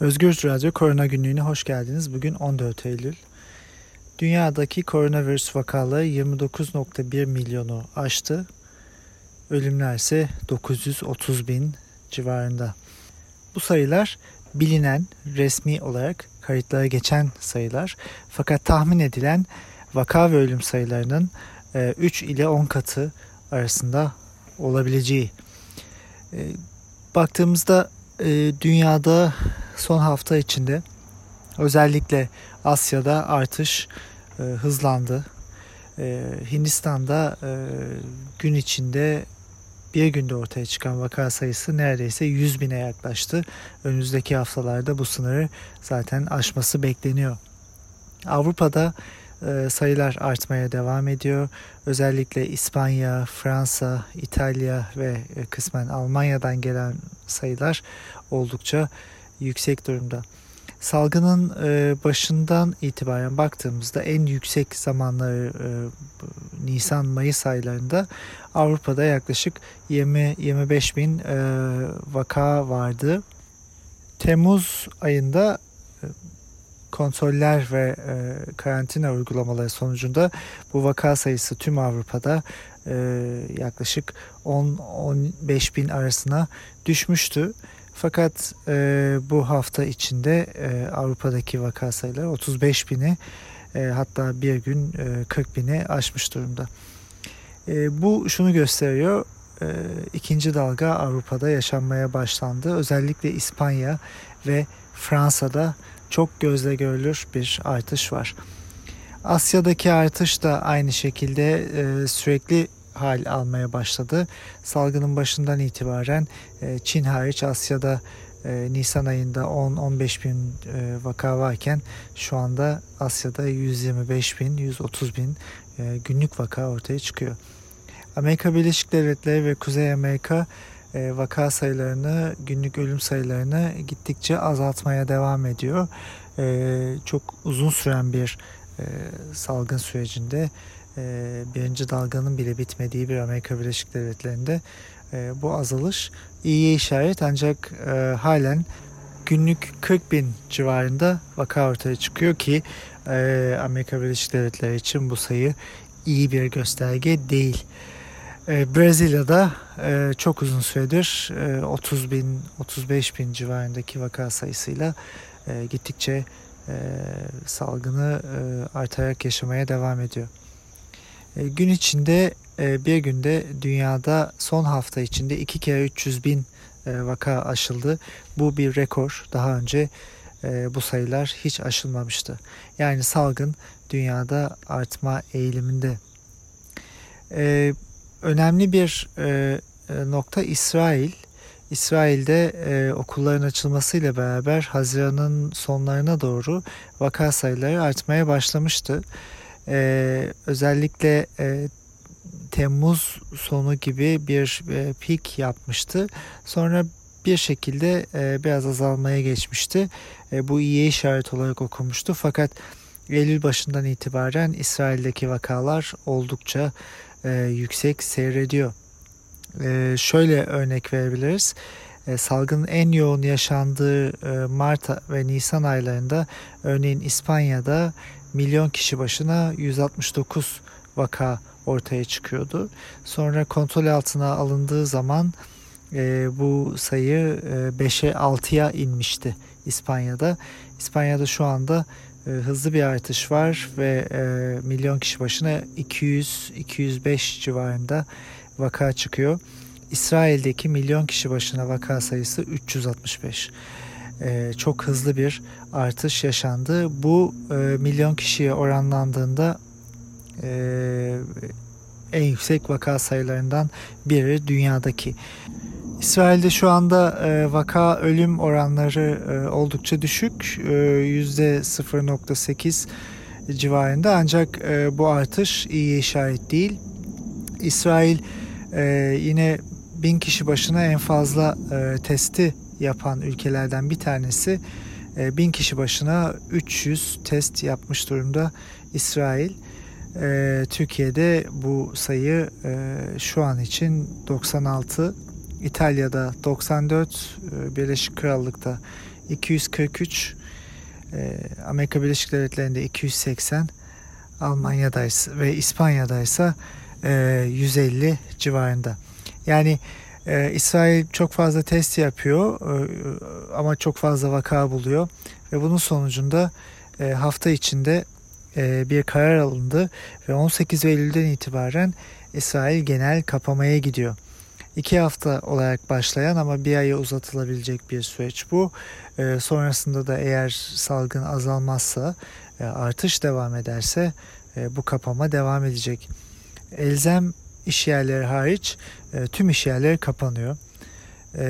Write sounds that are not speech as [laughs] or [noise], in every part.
Özgür Radyo Korona Günlüğü'ne hoş geldiniz. Bugün 14 Eylül. Dünyadaki koronavirüs vakaları 29.1 milyonu aştı. Ölümler ise 930 bin civarında. Bu sayılar bilinen resmi olarak kayıtlara geçen sayılar. Fakat tahmin edilen vaka ve ölüm sayılarının 3 e, ile 10 katı arasında olabileceği. E, baktığımızda e, dünyada son hafta içinde özellikle Asya'da artış e, hızlandı. E, Hindistan'da e, gün içinde bir günde ortaya çıkan vaka sayısı neredeyse 100 bine yaklaştı. Önümüzdeki haftalarda bu sınırı zaten aşması bekleniyor. Avrupa'da e, sayılar artmaya devam ediyor. Özellikle İspanya, Fransa, İtalya ve e, kısmen Almanya'dan gelen sayılar oldukça yüksek durumda. Salgının e, başından itibaren baktığımızda en yüksek zamanları Nisan-Mayıs aylarında Avrupa'da yaklaşık 20-25 bin vaka vardı. Temmuz ayında kontroller ve e, karantina uygulamaları sonucunda bu vaka sayısı tüm Avrupa'da e, yaklaşık 10-15 bin arasına düşmüştü. Fakat e, bu hafta içinde e, Avrupa'daki vaka sayıları 35 bini e, hatta bir gün e, 40 bini aşmış durumda. E, bu şunu gösteriyor. E, ikinci dalga Avrupa'da yaşanmaya başlandı. Özellikle İspanya ve Fransa'da çok gözle görülür bir artış var. Asya'daki artış da aynı şekilde e, sürekli hal almaya başladı. Salgının başından itibaren e, Çin hariç Asya'da e, Nisan ayında 10-15 bin e, vaka varken şu anda Asya'da 125 bin, 130 bin günlük vaka ortaya çıkıyor. Amerika Birleşik Devletleri ve Kuzey Amerika vaka sayılarını, günlük ölüm sayılarını gittikçe azaltmaya devam ediyor. Çok uzun süren bir salgın sürecinde birinci dalganın bile bitmediği bir Amerika Birleşik Devletleri'nde bu azalış iyiye işaret ancak halen günlük 40 bin civarında vaka ortaya çıkıyor ki Amerika Birleşik Devletleri için bu sayı iyi bir gösterge değil. E, Brezilya'da e, çok uzun süredir 30 e, bin 35 bin civarındaki vaka sayısıyla gittikçe salgını artarak yaşamaya devam ediyor. Gün içinde bir günde dünyada son hafta içinde iki kere 300 bin vaka aşıldı. Bu bir rekor. Daha önce bu sayılar hiç aşılmamıştı. Yani salgın dünyada artma eğiliminde önemli bir e, e, nokta İsrail. İsrail'de e, okulların açılmasıyla beraber Haziran'ın sonlarına doğru vaka sayıları artmaya başlamıştı. E, özellikle e, Temmuz sonu gibi bir e, pik yapmıştı. Sonra bir şekilde e, biraz azalmaya geçmişti. E, bu iyi işaret olarak okumuştu. Fakat Eylül başından itibaren İsrail'deki vakalar oldukça e, yüksek seyrediyor. E, şöyle örnek verebiliriz. E, salgının en yoğun yaşandığı e, Mart ve Nisan aylarında örneğin İspanya'da milyon kişi başına 169 vaka ortaya çıkıyordu. Sonra kontrol altına alındığı zaman e, bu sayı e, 5'e 6'ya inmişti İspanya'da. İspanya'da şu anda e, hızlı bir artış var ve e, milyon kişi başına 200-205 civarında vaka çıkıyor. İsrail'deki milyon kişi başına vaka sayısı 365. E, çok hızlı bir artış yaşandı. Bu e, milyon kişiye oranlandığında e, en yüksek vaka sayılarından biri dünyadaki. İsrail'de şu anda vaka ölüm oranları oldukça düşük. E, %0.8 civarında ancak bu artış iyi işaret değil. İsrail yine bin kişi başına en fazla testi yapan ülkelerden bir tanesi. E, bin kişi başına 300 test yapmış durumda İsrail. E, Türkiye'de bu sayı e, şu an için 96 İtalya'da 94, e, Birleşik Krallık'ta 243, e, Amerika Birleşik Devletleri'nde 280, Almanya'daysa ve İspanya'daysa e, 150 civarında. Yani e, İsrail çok fazla test yapıyor e, ama çok fazla vaka buluyor ve bunun sonucunda e, hafta içinde e, bir karar alındı ve 18 Eylül'den itibaren İsrail genel kapamaya gidiyor. İki hafta olarak başlayan ama bir aya uzatılabilecek bir süreç bu. E, sonrasında da eğer salgın azalmazsa, e, artış devam ederse e, bu kapama devam edecek. Elzem iş yerleri hariç e, tüm iş yerleri kapanıyor. E,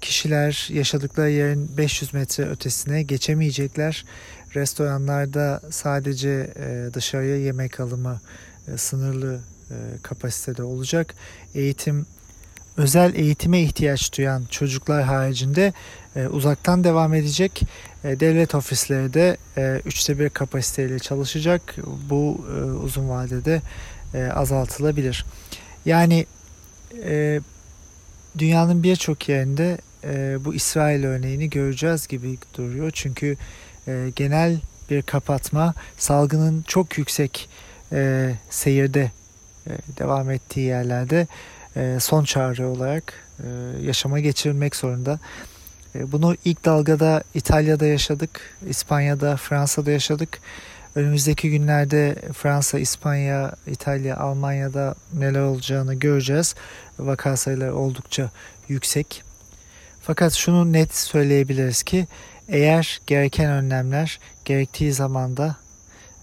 kişiler yaşadıkları yerin 500 metre ötesine geçemeyecekler. Restoranlarda sadece e, dışarıya yemek alımı e, sınırlı e, kapasitede olacak. Eğitim özel eğitime ihtiyaç duyan çocuklar haricinde e, uzaktan devam edecek. E, devlet ofisleri de e, üçte bir kapasiteyle çalışacak. Bu e, uzun vadede e, azaltılabilir. Yani e, dünyanın birçok yerinde e, bu İsrail örneğini göreceğiz gibi duruyor. Çünkü e, genel bir kapatma salgının çok yüksek e, seyirde e, devam ettiği yerlerde e, son çare olarak e, yaşama geçirilmek zorunda. E, bunu ilk dalgada İtalya'da yaşadık, İspanya'da, Fransa'da yaşadık. Önümüzdeki günlerde Fransa, İspanya, İtalya, Almanya'da neler olacağını göreceğiz. Vaka sayıları oldukça yüksek. Fakat şunu net söyleyebiliriz ki eğer gereken önlemler gerektiği zamanda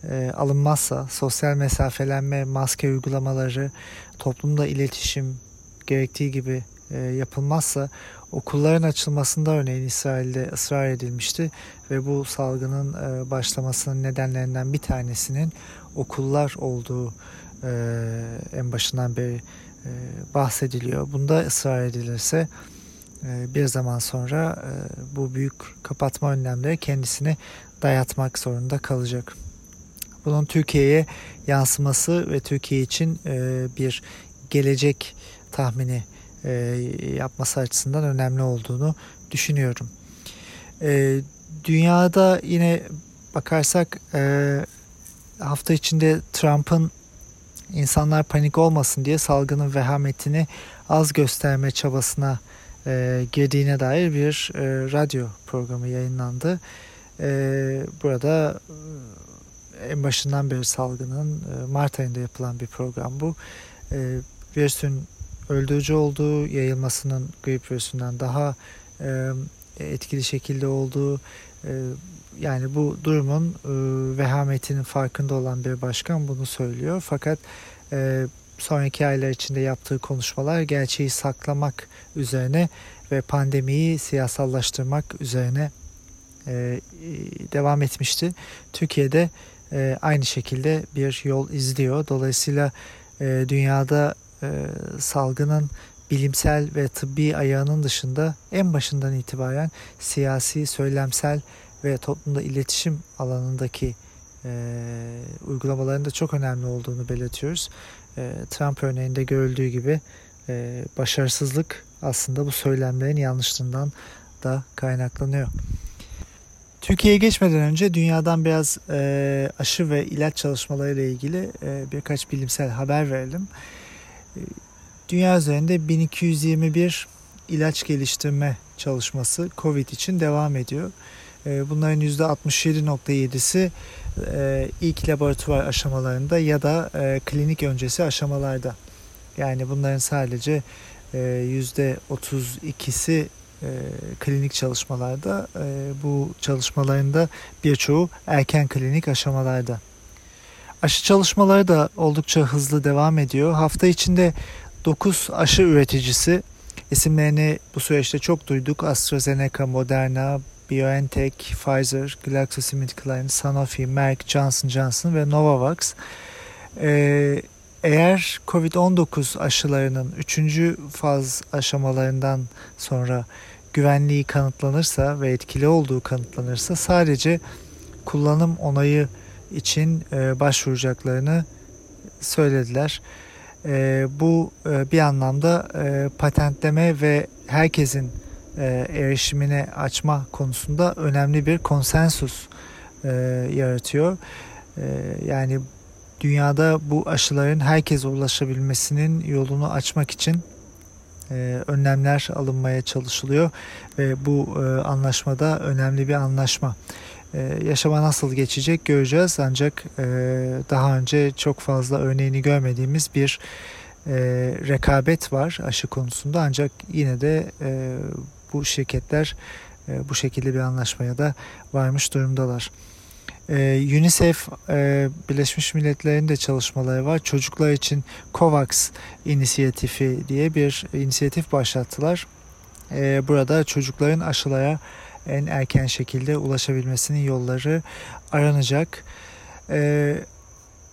e, alınmazsa sosyal mesafelenme, maske uygulamaları, toplumda iletişim gerektiği gibi e, yapılmazsa okulların açılmasında örneğin İsrail'de ısrar edilmişti ve bu salgının e, başlamasının nedenlerinden bir tanesinin okullar olduğu e, en başından beri e, bahsediliyor. Bunda ısrar edilirse bir zaman sonra bu büyük kapatma önlemleri kendisini dayatmak zorunda kalacak. Bunun Türkiye'ye yansıması ve Türkiye için bir gelecek tahmini e, yapması açısından önemli olduğunu düşünüyorum. E, dünyada yine bakarsak e, hafta içinde Trump'ın insanlar panik olmasın diye salgının vehametini az gösterme çabasına e, girdiğine dair bir e, radyo programı yayınlandı. E, burada e, en başından beri salgının e, Mart ayında yapılan bir program bu. E, virüsün öldürücü olduğu, yayılmasının grip virüsünden daha e, etkili şekilde olduğu e, yani bu durumun e, vehametinin farkında olan bir başkan bunu söylüyor. Fakat e, sonraki aylar içinde yaptığı konuşmalar gerçeği saklamak üzerine ve pandemiyi siyasallaştırmak üzerine e, devam etmişti. Türkiye'de e, aynı şekilde bir yol izliyor. Dolayısıyla e, dünyada e, salgının bilimsel ve tıbbi ayağının dışında en başından itibaren siyasi, söylemsel ve toplumda iletişim alanındaki e, uygulamaların da çok önemli olduğunu belirtiyoruz. E, Trump örneğinde görüldüğü gibi e, başarısızlık aslında bu söylemlerin yanlışlığından da kaynaklanıyor. Türkiye'ye geçmeden önce dünyadan biraz e, aşı ve ilaç çalışmaları ile ilgili e, birkaç bilimsel haber verelim. E, dünya üzerinde 1221 ilaç geliştirme çalışması COVID için devam ediyor. E, bunların %67.7'si e, ilk laboratuvar aşamalarında ya da e, klinik öncesi aşamalarda. Yani bunların sadece %32'si klinik çalışmalarda. Bu çalışmalarında birçoğu erken klinik aşamalarda. Aşı çalışmaları da oldukça hızlı devam ediyor. Hafta içinde 9 aşı üreticisi isimlerini bu süreçte çok duyduk. AstraZeneca, Moderna, BioNTech, Pfizer, GlaxoSmithKline, Sanofi, Merck, Johnson Johnson ve Novavax ee, eğer COVID-19 aşılarının 3. faz aşamalarından sonra güvenliği kanıtlanırsa ve etkili olduğu kanıtlanırsa sadece kullanım onayı için e, başvuracaklarını söylediler. E, bu e, bir anlamda patentleme ve herkesin e, erişimine açma konusunda önemli bir konsensus yaratıyor. Yani dünyada bu aşıların herkese ulaşabilmesinin yolunu açmak için önlemler alınmaya çalışılıyor ve bu anlaşmada önemli bir anlaşma. E, yaşama nasıl geçecek göreceğiz ancak e, daha önce çok fazla örneğini görmediğimiz bir e, rekabet var aşı konusunda ancak yine de e, bu şirketler e, bu şekilde bir anlaşmaya da varmış durumdalar. Ee, UNICEF e, Birleşmiş Milletler'in de çalışmaları var. Çocuklar için COVAX inisiyatifi diye bir inisiyatif başlattılar. Ee, burada çocukların aşılara en erken şekilde ulaşabilmesinin yolları aranacak. Ee,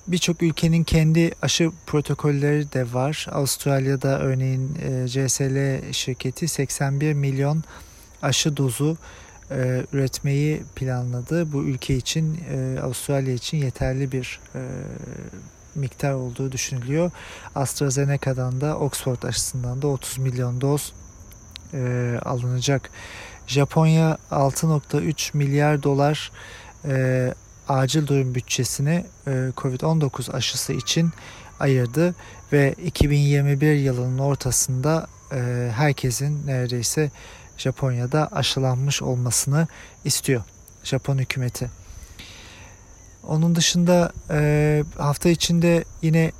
Birçok ülkenin kendi aşı protokolleri de var. Avustralya'da örneğin e, CSL şirketi 81 milyon aşı dozu e, üretmeyi planladı. Bu ülke için, e, Avustralya için yeterli bir miktar olduğu düşünülüyor. AstraZeneca'dan da Oxford aşısından da 30 milyon doz e, alınacak. Japonya 6.3 milyar dolar e, acil durum bütçesini e, Covid-19 aşısı için ayırdı ve 2021 yılının ortasında e, herkesin neredeyse Japonya'da aşılanmış olmasını istiyor Japon hükümeti. Onun dışında e, hafta içinde yine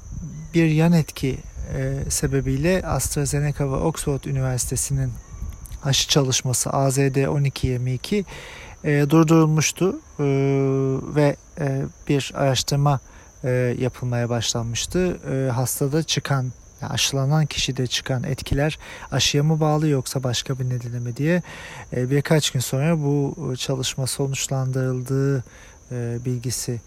bir yan etki e, sebebiyle AstraZeneca ve Oxford Üniversitesi'nin aşı çalışması AZD1222 e, durdurulmuştu e, ve e, bir araştırma e, yapılmaya başlanmıştı. E, hastada çıkan yani aşılanan kişide çıkan etkiler aşıya mı bağlı yoksa başka bir nedene mi diye e, birkaç gün sonra bu çalışma sonuçlandırıldığı e, bilgisi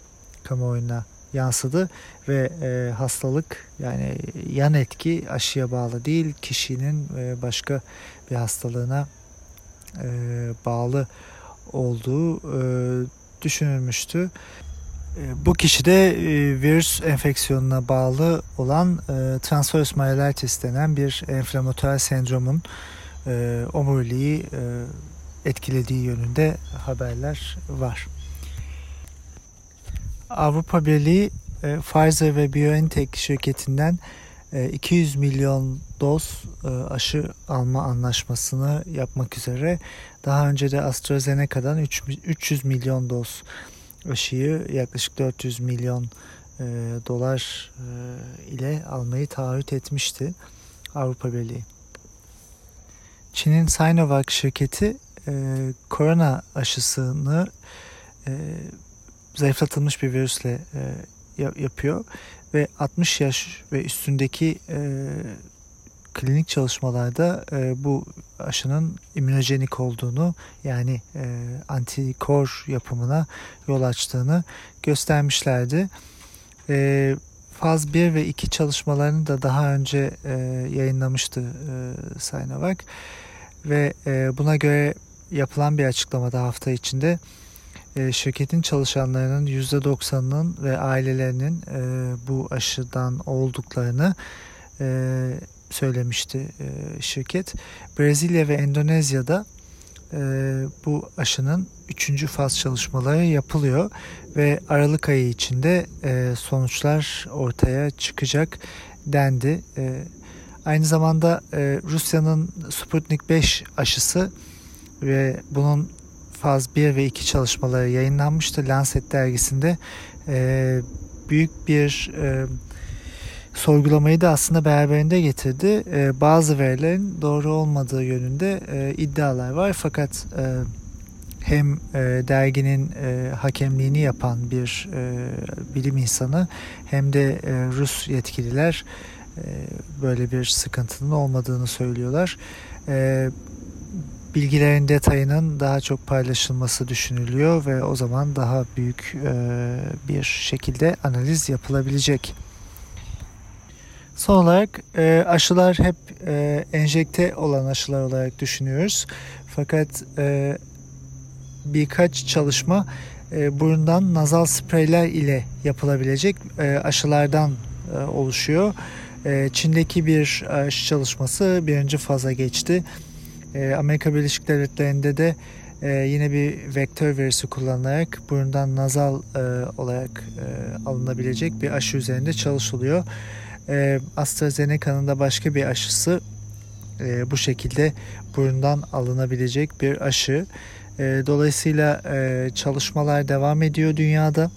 kamuoyuna yansıdı ve e, hastalık yani yan etki aşıya bağlı değil kişinin başka bir hastalığına bağlı olduğu düşünülmüştü. E, bu kişide e, virüs enfeksiyonuna bağlı olan e, transverse myelitis denen bir enflamatuar sendromun omuriliği etkilediği yönünde haberler var. Avrupa Birliği Pfizer ve BioNTech şirketinden 200 milyon doz aşı alma anlaşmasını yapmak üzere daha önce de AstraZeneca'dan 300 milyon doz aşıyı yaklaşık 400 milyon e, dolar e, ile almayı taahhüt etmişti Avrupa Birliği. Çin'in Sinovac şirketi e, korona aşısını e, zayıflatılmış bir virüsle e, yapıyor. Ve 60 yaş ve üstündeki e, klinik çalışmalarda e, bu aşının immünojenik olduğunu yani e, antikor yapımına yol açtığını göstermişlerdi. E, faz 1 ve 2 çalışmalarını da daha önce e, yayınlamıştı e, Sinovac ve e, buna göre yapılan bir açıklamada hafta içinde e, şirketin çalışanlarının %90'ının ve ailelerinin e, bu aşıdan olduklarını e, söylemişti e, şirket. Brezilya ve Endonezya'da bu aşının üçüncü faz çalışmaları yapılıyor ve Aralık ayı içinde sonuçlar ortaya çıkacak dendi. Aynı zamanda Rusya'nın Sputnik 5 aşısı ve bunun faz 1 ve 2 çalışmaları yayınlanmıştı Lancet dergisinde. E, büyük bir e, sorgulamayı da aslında beraberinde getirdi. E, bazı verilerin doğru olmadığı yönünde e, iddialar var fakat e, hem e, derginin e, hakemliğini yapan bir e, bilim insanı hem de e, Rus yetkililer e, böyle bir sıkıntının olmadığını söylüyorlar. E, bilgilerin detayının daha çok paylaşılması düşünülüyor ve o zaman daha büyük e, bir şekilde analiz yapılabilecek. Son olarak e, aşılar hep e, enjekte olan aşılar olarak düşünüyoruz. Fakat birkaç çalışma burundan nazal spreyler ile yapılabilecek aşılardan oluşuyor. Çin'deki bir aşı çalışması birinci faza geçti. E, Amerika Birleşik Devletleri'nde de e, yine bir vektör verisi kullanılarak burundan nazal e, olarak e, alınabilecek bir aşı üzerinde çalışılıyor. AstraZeneca'nın da başka bir aşısı bu şekilde burundan alınabilecek bir aşı. Dolayısıyla çalışmalar devam ediyor dünyada.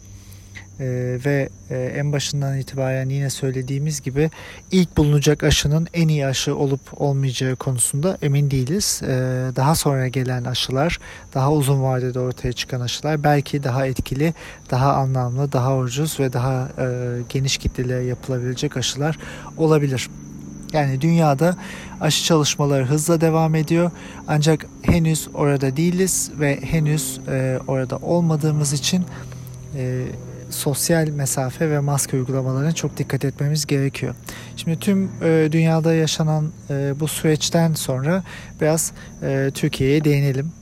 Ee, ve e, en başından itibaren yine söylediğimiz gibi ilk bulunacak aşının en iyi aşı olup olmayacağı konusunda emin değiliz. Ee, daha sonra gelen aşılar, daha uzun vadede ortaya çıkan aşılar belki daha etkili, daha anlamlı, daha ucuz ve daha e, geniş kitlelere yapılabilecek aşılar olabilir. Yani dünyada aşı çalışmaları hızla devam ediyor. Ancak henüz orada değiliz ve henüz e, orada olmadığımız için e, sosyal mesafe ve maske uygulamalarına çok dikkat etmemiz gerekiyor. Şimdi tüm e, dünyada yaşanan e, bu süreçten sonra biraz e, Türkiye'ye değinelim.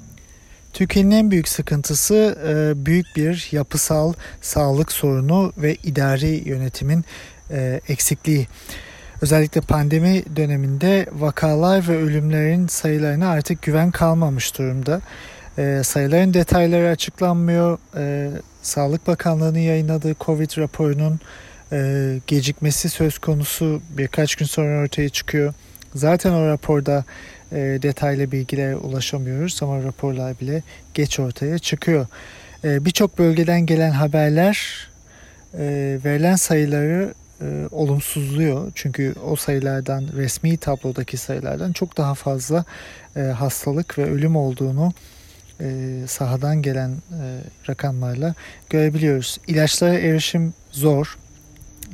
Türkiye'nin en büyük sıkıntısı e, büyük bir yapısal sağlık sorunu ve idari yönetimin e, eksikliği. Özellikle pandemi döneminde vakalar ve ölümlerin sayılarına artık güven kalmamış durumda. E, sayıların detayları açıklanmıyor. E, Sağlık Bakanlığı'nın yayınladığı Covid raporunun e, gecikmesi söz konusu birkaç gün sonra ortaya çıkıyor. Zaten o raporda e, detaylı bilgilere ulaşamıyoruz ama raporlar bile geç ortaya çıkıyor. E, Birçok bölgeden gelen haberler e, verilen sayıları e, olumsuzluyor. Çünkü o sayılardan resmi tablodaki sayılardan çok daha fazla e, hastalık ve ölüm olduğunu e, sahadan gelen e, rakamlarla görebiliyoruz. İlaçlara erişim zor.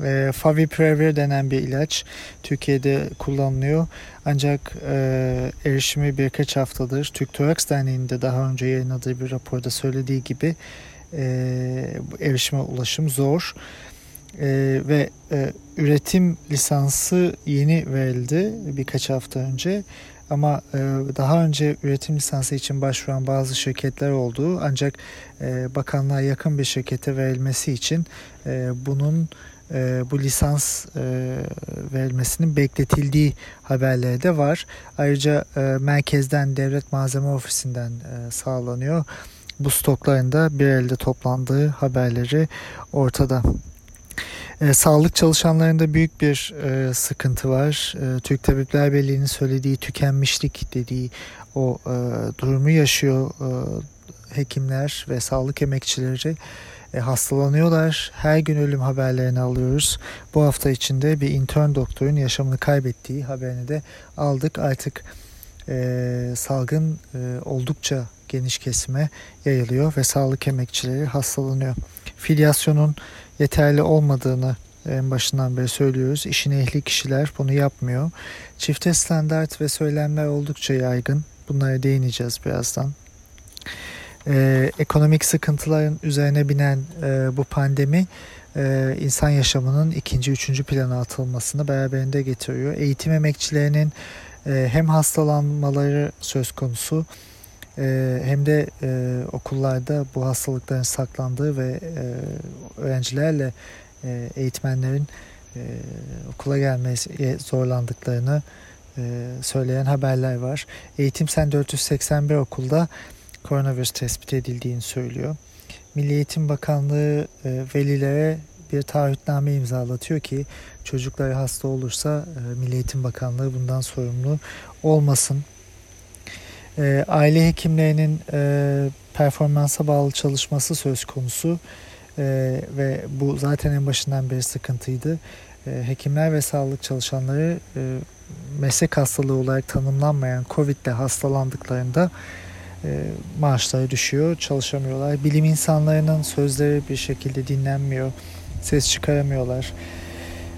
E, Favipiravir denen bir ilaç Türkiye'de kullanılıyor. Ancak e, erişimi birkaç haftadır Türk Toraks Derneği'nde daha önce yayınladığı bir raporda söylediği gibi e, erişime ulaşım zor. E, ve e, üretim lisansı yeni verildi birkaç hafta önce. Ama e, daha önce üretim lisansı için başvuran bazı şirketler oldu. Ancak e, bakanlığa yakın bir şirkete verilmesi için e, bunun bu lisans verilmesinin bekletildiği haberleri de var. Ayrıca merkezden devlet malzeme ofisinden sağlanıyor. Bu stokların da bir elde toplandığı haberleri ortada. E, sağlık çalışanlarında büyük bir e, sıkıntı var. E, Türk Tabipler Birliği'nin söylediği tükenmişlik dediği o e, durumu yaşıyor e, hekimler ve sağlık emekçileri. E, hastalanıyorlar. Her gün ölüm haberlerini alıyoruz. Bu hafta içinde bir intern doktorun yaşamını kaybettiği haberini de aldık. Artık e, salgın e, oldukça geniş kesime yayılıyor ve sağlık emekçileri hastalanıyor. Filyasyonun yeterli olmadığını en başından beri söylüyoruz. İşin ehli kişiler bunu yapmıyor. Çifte standart ve söylemler oldukça yaygın. Bunlara değineceğiz birazdan. Ee, ekonomik sıkıntıların üzerine binen e, bu pandemi e, insan yaşamının ikinci, üçüncü plana atılmasını beraberinde getiriyor. Eğitim emekçilerinin e, hem hastalanmaları söz konusu e, hem de e, okullarda bu hastalıkların saklandığı ve e, öğrencilerle e, eğitmenlerin e, okula gelmeye zorlandıklarını e, söyleyen haberler var. Eğitim Sen 481 okulda koronavirüs tespit edildiğini söylüyor. Milli Eğitim Bakanlığı e, velilere bir taahhütname imzalatıyor ki çocukları hasta olursa e, Milli Eğitim Bakanlığı bundan sorumlu olmasın. E, aile hekimlerinin e, performansa bağlı çalışması söz konusu e, ve bu zaten en başından beri sıkıntıydı. E, hekimler ve sağlık çalışanları e, meslek hastalığı olarak tanımlanmayan Covid ile hastalandıklarında e, maaşları düşüyor, çalışamıyorlar. Bilim insanlarının sözleri bir şekilde dinlenmiyor, ses çıkaramıyorlar.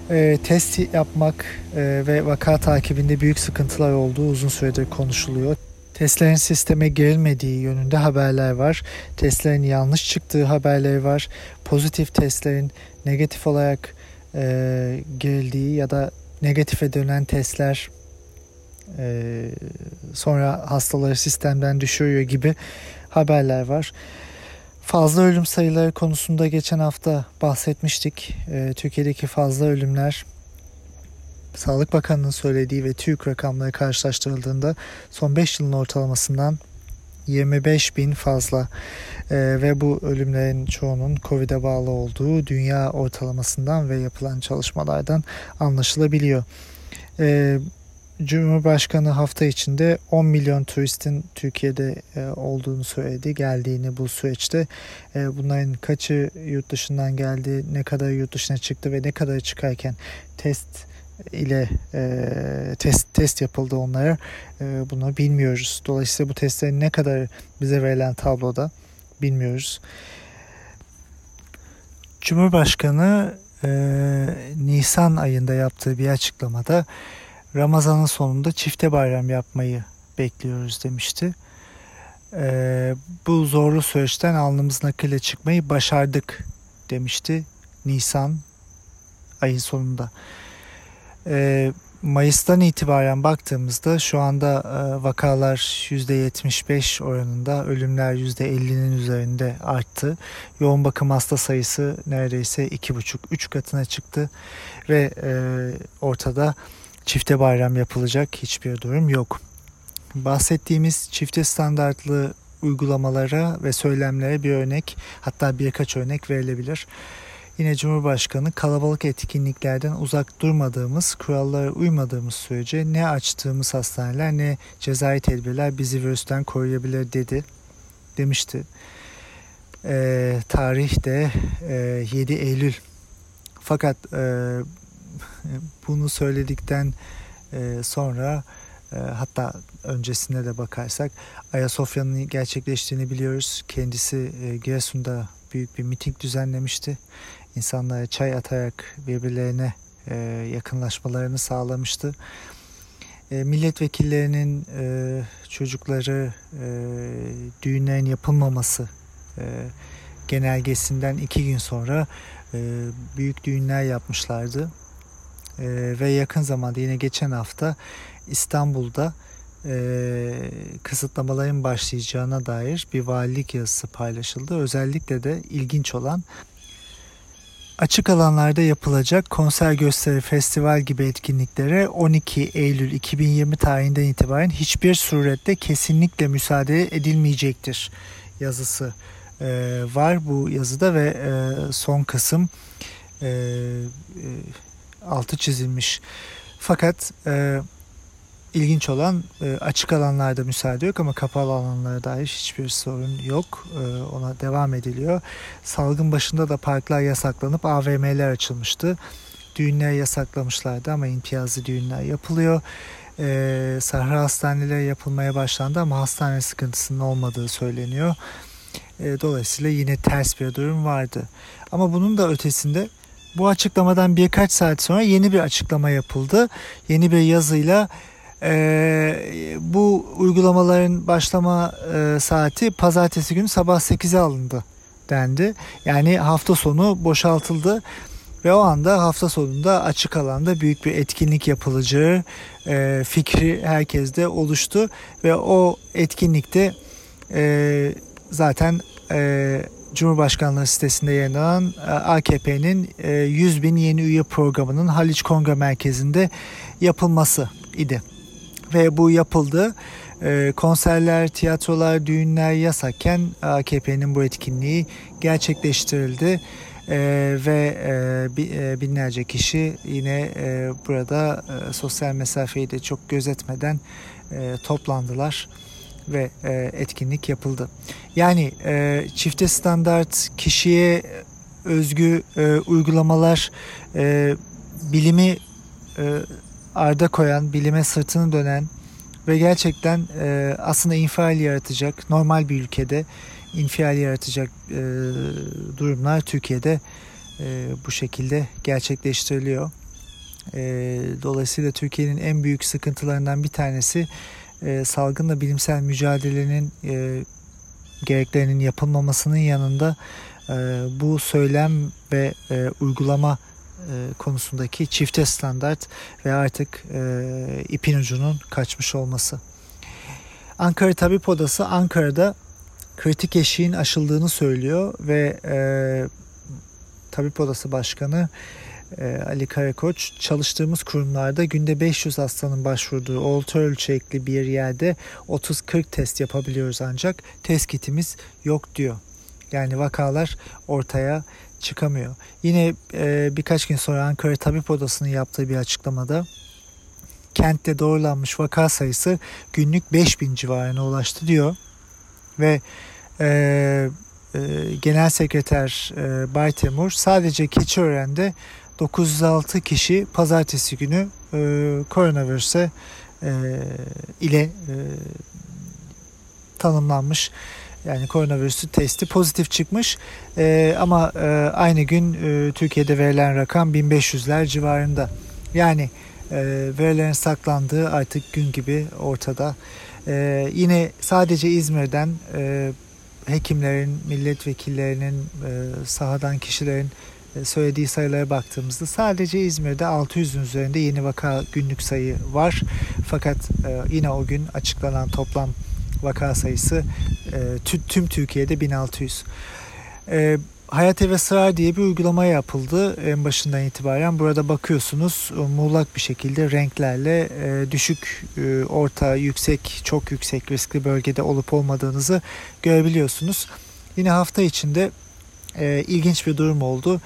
E, test yapmak e, ve vaka takibinde büyük sıkıntılar olduğu uzun süredir konuşuluyor. Testlerin sisteme girilmediği yönünde haberler var. Testlerin yanlış çıktığı haberleri var. Pozitif testlerin negatif olarak e, girildiği ya da negatife dönen testler e, sonra hastaları sistemden düşürüyor gibi haberler var. Fazla ölüm sayıları konusunda geçen hafta bahsetmiştik. E, Türkiye'deki fazla ölümler Sağlık Bakanı'nın söylediği ve TÜİK rakamları karşılaştırıldığında son 5 yılın ortalamasından 25 bin fazla ee, ve bu ölümlerin çoğunun Covid'e bağlı olduğu dünya ortalamasından ve yapılan çalışmalardan anlaşılabiliyor. Ee, Cumhurbaşkanı hafta içinde 10 milyon turistin Türkiye'de e, olduğunu söyledi. Geldiğini bu süreçte. E, bunların kaçı yurt dışından geldi, ne kadar yurt dışına çıktı ve ne kadar çıkarken test ile e, test test yapıldı onlara. E, bunu bilmiyoruz. Dolayısıyla bu testlerin ne kadar bize verilen tabloda bilmiyoruz. Cumhurbaşkanı e, Nisan ayında yaptığı bir açıklamada Ramazan'ın sonunda çifte bayram yapmayı bekliyoruz demişti. E, bu zorlu süreçten alnımızın akıyla çıkmayı başardık demişti Nisan ayın sonunda. E, Mayıs'tan itibaren baktığımızda şu anda e, vakalar %75 oranında, ölümler %50'nin üzerinde arttı. Yoğun bakım hasta sayısı neredeyse 2,5-3 katına çıktı ve e, ortada çifte bayram yapılacak hiçbir durum yok. Bahsettiğimiz çifte standartlı uygulamalara ve söylemlere bir örnek hatta birkaç örnek verilebilir. Yine Cumhurbaşkanı kalabalık etkinliklerden uzak durmadığımız, kurallara uymadığımız sürece ne açtığımız hastaneler ne cezai tedbirler bizi virüsten koruyabilir dedi demişti. E, tarih de e, 7 Eylül. Fakat e, bunu söyledikten e, sonra e, hatta öncesinde de bakarsak Ayasofya'nın gerçekleştiğini biliyoruz. Kendisi e, Giresun'da büyük bir miting düzenlemişti insanlara çay atarak birbirlerine e, yakınlaşmalarını sağlamıştı. E, milletvekillerinin e, çocukları e, düğünlerin yapılmaması e, genelgesinden iki gün sonra e, büyük düğünler yapmışlardı. E, ve yakın zamanda yine geçen hafta İstanbul'da e, kısıtlamaların başlayacağına dair bir valilik yazısı paylaşıldı. Özellikle de ilginç olan Açık alanlarda yapılacak konser gösteri festival gibi etkinliklere 12 Eylül 2020 tarihinden itibaren hiçbir surette kesinlikle müsaade edilmeyecektir yazısı e, var bu yazıda ve e, son kısım e, e, altı çizilmiş. Fakat e, İlginç olan e, açık alanlarda müsaade yok ama kapalı alanlara dair hiçbir sorun yok. E, ona devam ediliyor. Salgın başında da parklar yasaklanıp AVM'ler açılmıştı. Düğünler yasaklamışlardı ama imtiyazlı düğünler yapılıyor. E, sahra hastaneleri yapılmaya başlandı ama hastane sıkıntısının olmadığı söyleniyor. Dolayısıyla yine ters bir durum vardı. Ama bunun da ötesinde bu açıklamadan birkaç saat sonra yeni bir açıklama yapıldı. Yeni bir yazıyla e, bu uygulamaların başlama e, saati pazartesi günü sabah 8'e alındı dendi. Yani hafta sonu boşaltıldı ve o anda hafta sonunda açık alanda büyük bir etkinlik yapılacağı e, fikri herkeste oluştu ve o etkinlikte e, zaten e, Cumhurbaşkanlığı sitesinde yayınlanan e, AKP'nin e, 100 bin yeni üye programının Haliç Kongre Merkezi'nde yapılması idi ve bu yapıldı. E, konserler, tiyatrolar, düğünler yasakken AKP'nin bu etkinliği gerçekleştirildi. E, ve e, e, binlerce kişi yine e, burada sosyal mesafeyi de çok gözetmeden toplandılar ve etkinlik yapıldı. Yani e, çifte standart kişiye özgü uygulamalar bilimi arda koyan, bilime sırtını dönen ve gerçekten e, aslında infial yaratacak, normal bir ülkede infial yaratacak e, durumlar Türkiye'de e, bu şekilde gerçekleştiriliyor. E, dolayısıyla Türkiye'nin en büyük sıkıntılarından bir tanesi e, salgınla bilimsel mücadelenin e, gereklerinin yapılmamasının yanında e, bu söylem ve e, uygulama e, konusundaki çifte standart ve artık e, ipin ucunun kaçmış olması. Ankara Tabip Odası Ankara'da kritik eşiğin aşıldığını söylüyor ve e, Tabip Odası Başkanı e, Ali Karakoç çalıştığımız kurumlarda günde 500 hastanın başvurduğu orta ölçekli bir yerde 30-40 test yapabiliyoruz ancak test kitimiz yok diyor. Yani vakalar ortaya çıkamıyor. Yine e, birkaç gün sonra Ankara Tabip Odası'nın yaptığı bir açıklamada kentte doğrulanmış vaka sayısı günlük 5000 civarına ulaştı diyor. Ve e, e, Genel Sekreter e, Bay Temur sadece Keçiören'de 906 kişi pazartesi günü e, koronavirüse e, ile e, tanımlanmış. Yani koronavirüsü testi pozitif çıkmış e, ama e, aynı gün e, Türkiye'de verilen rakam 1500'ler civarında. Yani e, verilerin saklandığı artık gün gibi ortada. E, yine sadece İzmir'den e, hekimlerin, milletvekillerinin, e, sahadan kişilerin e, söylediği sayılara baktığımızda sadece İzmir'de 600'ün üzerinde yeni vaka günlük sayı var. Fakat e, yine o gün açıklanan toplam vaka sayısı e, tüm Türkiye'de 1600. E, Hayat ve Sırar diye bir uygulama yapıldı en başından itibaren. Burada bakıyorsunuz e, muğlak bir şekilde renklerle düşük, orta, yüksek, çok yüksek riskli bölgede olup olmadığınızı görebiliyorsunuz. Yine hafta içinde ilginç bir durum oldu.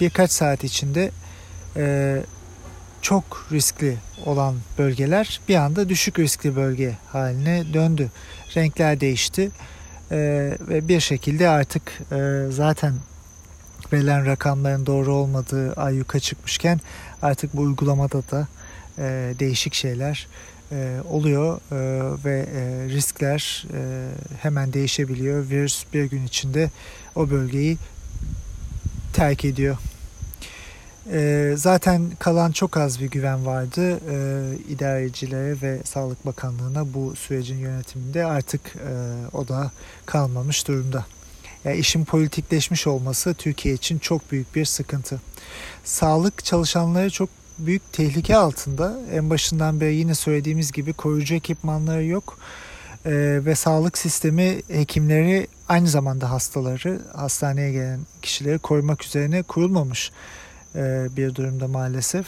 Birkaç saat içinde çok riskli olan bölgeler bir anda düşük riskli bölge haline döndü. Renkler değişti e, ve bir şekilde artık e, zaten verilen rakamların doğru olmadığı ayyuka çıkmışken artık bu uygulamada da e, değişik şeyler e, oluyor e, ve e, riskler e, hemen değişebiliyor. Virüs bir gün içinde o bölgeyi terk ediyor. E, zaten kalan çok az bir güven vardı e, idarecilere ve Sağlık Bakanlığı'na bu sürecin yönetiminde artık e, o da kalmamış durumda. Yani işin politikleşmiş olması Türkiye için çok büyük bir sıkıntı. Sağlık çalışanları çok büyük tehlike altında. En başından beri yine söylediğimiz gibi koruyucu ekipmanları yok. Ee, ve sağlık sistemi hekimleri aynı zamanda hastaları, hastaneye gelen kişileri korumak üzerine kurulmamış e, bir durumda maalesef.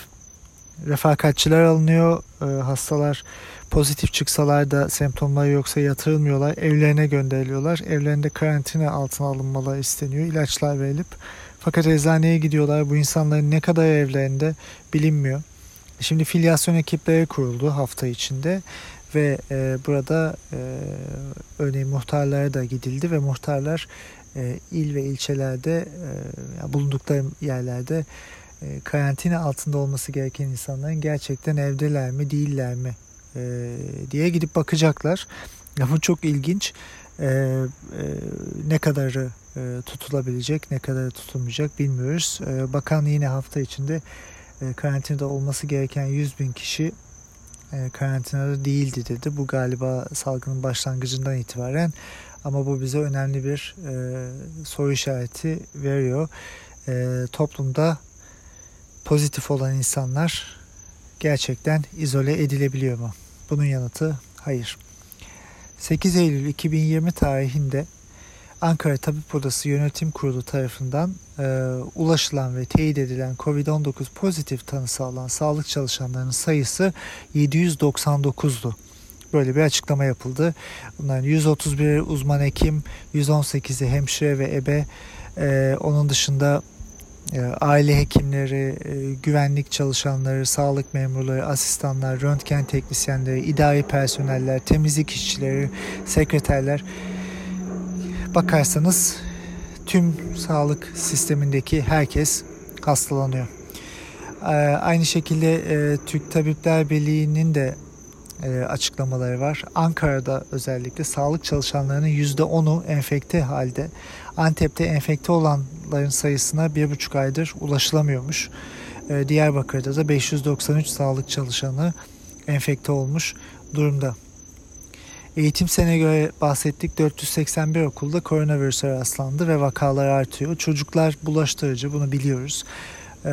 Refakatçiler alınıyor, e, hastalar pozitif çıksalar da semptomları yoksa yatırılmıyorlar, evlerine gönderiliyorlar. Evlerinde karantina altına alınmaları isteniyor, ilaçlar verilip. Fakat eczaneye gidiyorlar. Bu insanların ne kadar evlerinde bilinmiyor. Şimdi filyasyon ekipleri kuruldu hafta içinde ve e, burada e, örneğin muhtarlara da gidildi ve muhtarlar e, il ve ilçelerde e, bulundukları yerlerde e, karantina altında olması gereken insanların gerçekten evdeler mi değiller mi e, diye gidip bakacaklar. [laughs] Bu çok ilginç. E, e, ne kadarı tutulabilecek, ne kadarı tutulmayacak bilmiyoruz. Bakan yine hafta içinde e, karantinada olması gereken 100 bin kişi karantinada değildi dedi. Bu galiba salgının başlangıcından itibaren ama bu bize önemli bir e, soru işareti veriyor. Toplumda pozitif olan insanlar gerçekten izole edilebiliyor mu? Bunun yanıtı hayır. 8 Eylül 2020 tarihinde Ankara Tabip Odası Yönetim Kurulu tarafından e, ulaşılan ve teyit edilen COVID-19 pozitif tanısı alan sağlık çalışanlarının sayısı 799'du. Böyle bir açıklama yapıldı. Bunların 131 uzman hekim, 118'i hemşire ve ebe, e, onun dışında aile hekimleri, e, güvenlik çalışanları, sağlık memurları, asistanlar, röntgen teknisyenleri, idari personeller, temizlik işçileri, sekreterler bakarsanız tüm sağlık sistemindeki herkes hastalanıyor. E, aynı şekilde Türk Tabipler Birliği'nin de açıklamaları var. Ankara'da özellikle sağlık çalışanlarının %10'u enfekte halde. Antep'te enfekte olanların sayısına bir buçuk aydır ulaşılamıyormuş. Ee, Diyarbakır'da da 593 sağlık çalışanı enfekte olmuş durumda. Eğitim sene göre bahsettik 481 okulda koronavirüse rastlandı ve vakalar artıyor. Çocuklar bulaştırıcı bunu biliyoruz. Ee,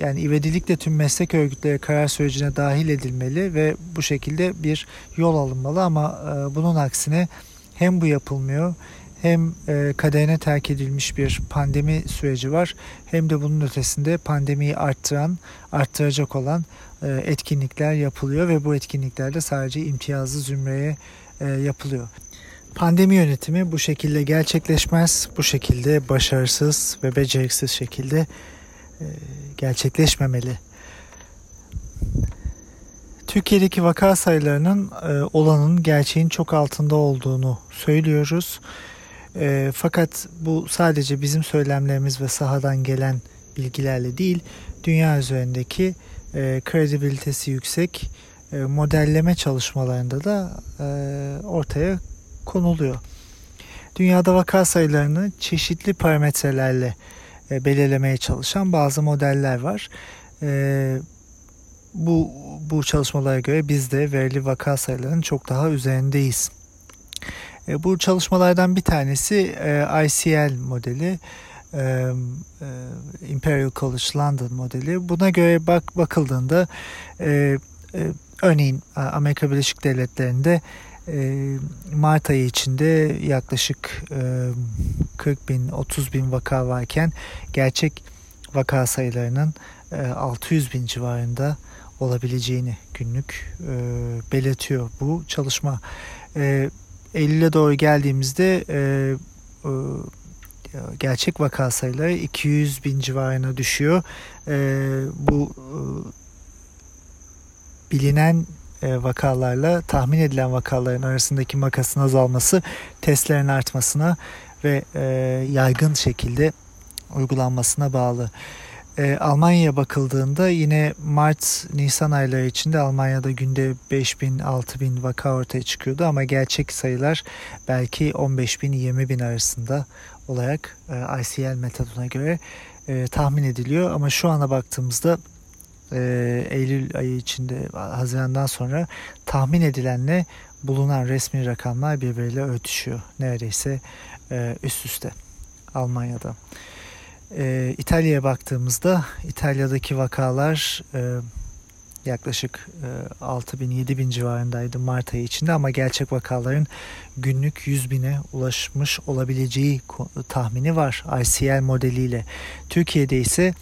yani ivedilikle tüm meslek örgütleri karar sürecine dahil edilmeli ve bu şekilde bir yol alınmalı ama e, bunun aksine hem bu yapılmıyor hem e, kaderine terk edilmiş bir pandemi süreci var hem de bunun ötesinde pandemiyi arttıran, arttıracak olan e, etkinlikler yapılıyor ve bu etkinliklerde sadece imtiyazlı zümreye e, yapılıyor. Pandemi yönetimi bu şekilde gerçekleşmez, bu şekilde başarısız ve beceriksiz şekilde gerçekleşmemeli. Türkiye'deki vaka sayılarının olanın gerçeğin çok altında olduğunu söylüyoruz. E, fakat bu sadece bizim söylemlerimiz ve sahadan gelen bilgilerle değil, dünya üzerindeki e, kredibilitesi yüksek e, modelleme çalışmalarında da e, ortaya konuluyor. Dünyada vaka sayılarını çeşitli parametrelerle e, belirlemeye çalışan bazı modeller var. E, bu bu çalışmalara göre biz de verili vaka sayılarının çok daha üzerindeyiz. E, bu çalışmalardan bir tanesi e, ICL modeli. E, Imperial College London modeli. Buna göre bak bakıldığında e, örneğin Amerika Birleşik Devletleri'nde Mart ayı içinde yaklaşık e, 40 bin 30 bin vaka varken gerçek vaka sayılarının e, 600 bin civarında olabileceğini günlük e, belirtiyor bu çalışma. E, Eylül'e doğru geldiğimizde e, e, gerçek vaka sayıları 200 bin civarına düşüyor. E, bu e, bilinen e, vakalarla tahmin edilen vakaların arasındaki makasın azalması testlerin artmasına ve e, yaygın şekilde uygulanmasına bağlı. E, Almanya'ya bakıldığında yine Mart-Nisan ayları içinde Almanya'da günde 5000 6000 vaka ortaya çıkıyordu. Ama gerçek sayılar belki 15 bin 20 bin arasında olarak e, ICL metoduna göre e, tahmin ediliyor. Ama şu ana baktığımızda e, Eylül ayı içinde Haziran'dan sonra tahmin edilenle bulunan resmi rakamlar birbiriyle örtüşüyor. Neredeyse e, üst üste Almanya'da. E, İtalya'ya baktığımızda İtalya'daki vakalar e, yaklaşık e, 6 bin 7 bin civarındaydı Mart ayı içinde ama gerçek vakaların günlük 100 bine ulaşmış olabileceği tahmini var ICL modeliyle. Türkiye'de ise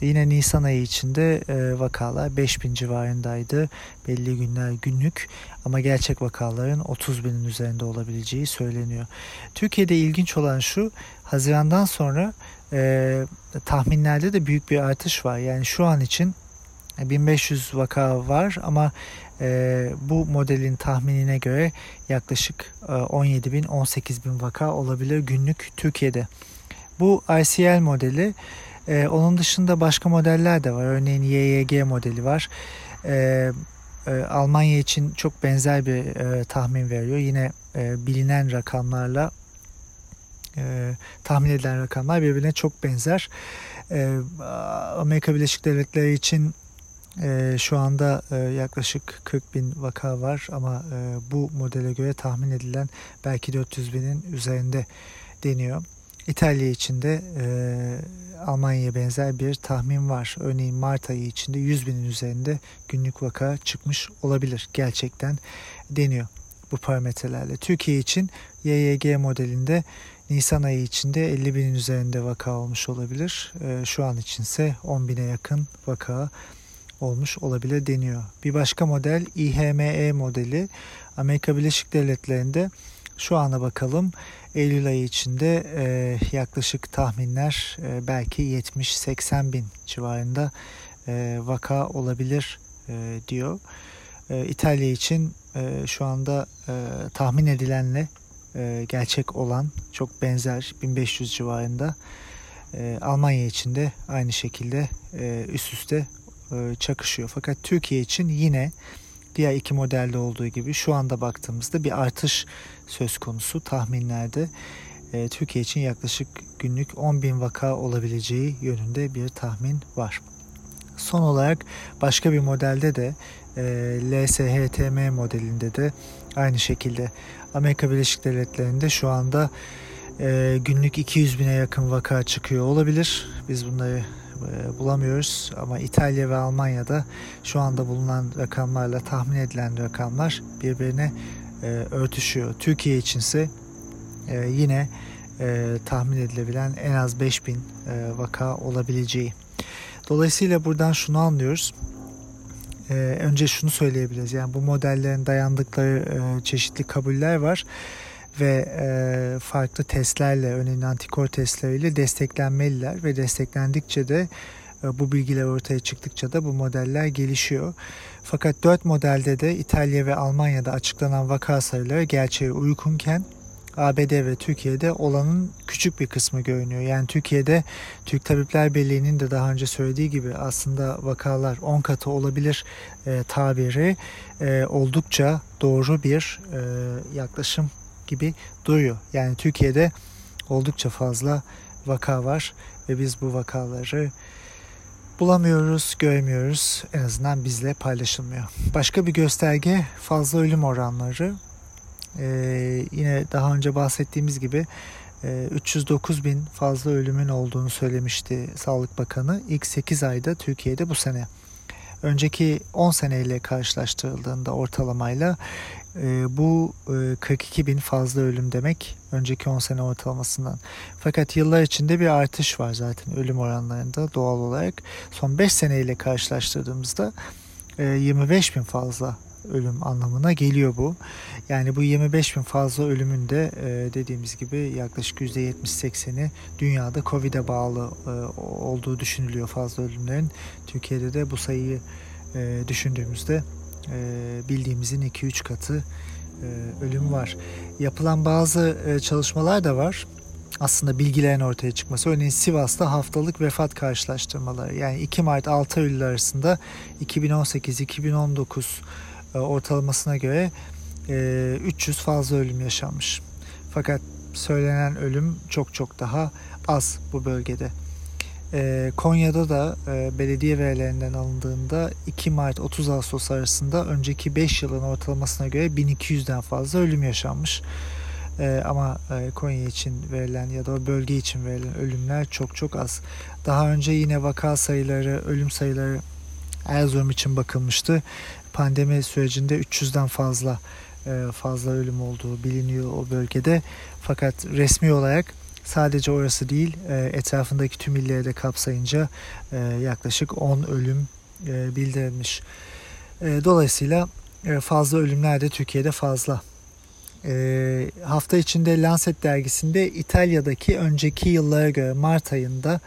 Yine Nisan ayı içinde e, vakalar 5000 civarındaydı. Belli günler günlük ama gerçek vakaların 30 binin üzerinde olabileceği söyleniyor. Türkiye'de ilginç olan şu Haziran'dan sonra e, tahminlerde de büyük bir artış var. Yani şu an için 1500 vaka var ama e, bu modelin tahminine göre yaklaşık e, 17 bin 18 bin vaka olabilir günlük Türkiye'de. Bu ICL modeli e, onun dışında başka modeller de var. Örneğin YYG modeli var. E, e, Almanya için çok benzer bir e, tahmin veriyor. Yine e, bilinen rakamlarla e, tahmin edilen rakamlar birbirine çok benzer. E, Amerika Birleşik Devletleri için e, şu anda e, yaklaşık 40 bin vaka var ama e, bu modele göre tahmin edilen belki 400 binin üzerinde deniyor. İtalya için de e, Almanya'ya benzer bir tahmin var. Örneğin Mart ayı içinde 100 binin üzerinde günlük vaka çıkmış olabilir. Gerçekten deniyor bu parametrelerle. Türkiye için YYG modelinde Nisan ayı içinde 50 binin üzerinde vaka olmuş olabilir. E, şu an içinse 10 bine yakın vaka olmuş olabilir deniyor. Bir başka model IHME modeli Amerika Birleşik Devletleri'nde şu ana bakalım Eylül ayı içinde e, yaklaşık tahminler e, belki 70-80 bin civarında e, vaka olabilir diyor. İtalya için şu anda tahmin edilenle e, gerçek olan çok benzer 1500 civarında. E, Almanya için de aynı şekilde e, üst üste çakışıyor. Fakat Türkiye için yine diğer iki modelde olduğu gibi şu anda baktığımızda bir artış söz konusu tahminlerde. Türkiye için yaklaşık günlük 10 bin vaka olabileceği yönünde bir tahmin var. Son olarak başka bir modelde de e, LSHTM modelinde de aynı şekilde Amerika Birleşik Devletleri'nde şu anda e, günlük 200 bine yakın vaka çıkıyor olabilir. Biz bunları e, bulamıyoruz ama İtalya ve Almanya'da şu anda bulunan rakamlarla tahmin edilen rakamlar birbirine e, örtüşüyor. Türkiye içinse e, yine e, tahmin edilebilen en az 5000 e, vaka olabileceği. Dolayısıyla buradan şunu anlıyoruz. E, önce şunu söyleyebiliriz. Yani bu modellerin dayandıkları e, çeşitli kabuller var ve e, farklı testlerle, örneğin antikor testleriyle desteklenmeliler ve desteklendikçe de e, bu bilgiler ortaya çıktıkça da bu modeller gelişiyor. Fakat 4 modelde de İtalya ve Almanya'da açıklanan vaka sayıları gerçeğe uygunken ABD ve Türkiye'de olanın küçük bir kısmı görünüyor. Yani Türkiye'de Türk Tabipler Birliği'nin de daha önce söylediği gibi aslında vakalar 10 katı olabilir e, tabiri e, oldukça doğru bir e, yaklaşım gibi duruyor. Yani Türkiye'de oldukça fazla vaka var ve biz bu vakaları bulamıyoruz, görmüyoruz. En azından bizle paylaşılmıyor. Başka bir gösterge fazla ölüm oranları. Ee, yine daha önce bahsettiğimiz gibi 309 e, bin fazla ölümün olduğunu söylemişti Sağlık Bakanı. İlk 8 ayda Türkiye'de bu sene. Önceki 10 seneyle karşılaştırıldığında ortalamayla e, bu e, 42 bin fazla ölüm demek önceki 10 sene ortalamasından. Fakat yıllar içinde bir artış var zaten ölüm oranlarında doğal olarak. Son 5 seneyle karşılaştırdığımızda e, 25 bin fazla ölüm anlamına geliyor bu. Yani bu 25 bin fazla ölümün de e, dediğimiz gibi yaklaşık %70-80'i dünyada Covid'e bağlı e, olduğu düşünülüyor fazla ölümlerin. Türkiye'de de bu sayıyı e, düşündüğümüzde bildiğimizin 2-3 katı ölüm var. Yapılan bazı çalışmalar da var aslında bilgilerin ortaya çıkması. Örneğin Sivas'ta haftalık vefat karşılaştırmaları. Yani 2 Mart 6 Eylül arasında 2018-2019 e, ortalamasına göre 300 e, fazla ölüm yaşanmış. Fakat söylenen ölüm çok çok daha az bu bölgede. E, Konya'da da belediye verilerinden alındığında 2 Mart 30 Ağustos arasında önceki 5 yılın ortalamasına göre 1200'den fazla ölüm yaşanmış. ama Konya için verilen ya da o bölge için verilen ölümler çok çok az. Daha önce yine vaka sayıları, ölüm sayıları Erzurum için bakılmıştı pandemi sürecinde 300'den fazla e, fazla ölüm olduğu biliniyor o bölgede. Fakat resmi olarak sadece orası değil e, etrafındaki tüm illeri de kapsayınca e, yaklaşık 10 ölüm bildirilmiş. Dolayısıyla fazla ölümler de Türkiye'de fazla. Hafta içinde Lancet dergisinde İtalya'daki önceki yıllara göre Mart ayında